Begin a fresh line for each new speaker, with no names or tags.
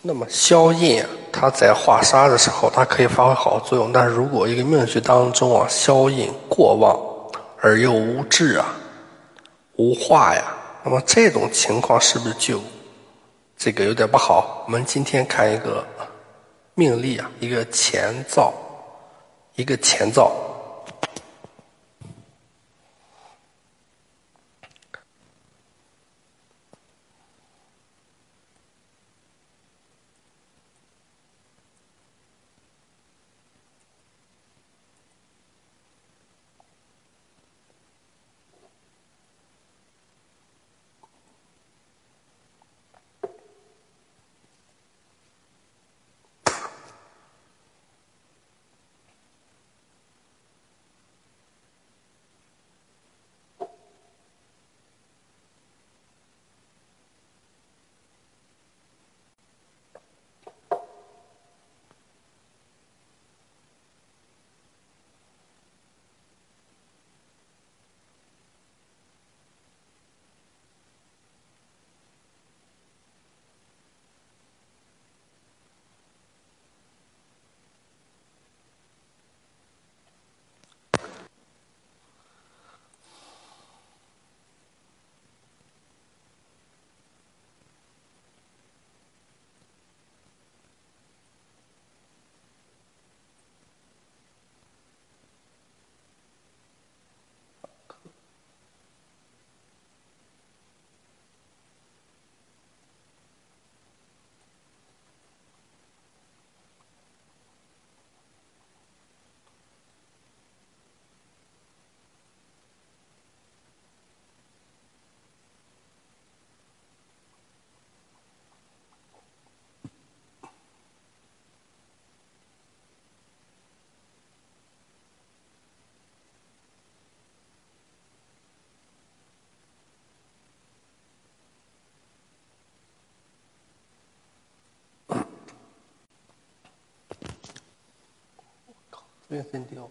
那么消印啊，它在化杀的时候，它可以发挥好作用。但是如果一个命局当中啊，消印过旺而又无智啊、无化呀，那么这种情况是不是就这个有点不好？我们今天看一个命例啊，一个前兆，一个前兆。Io sentivo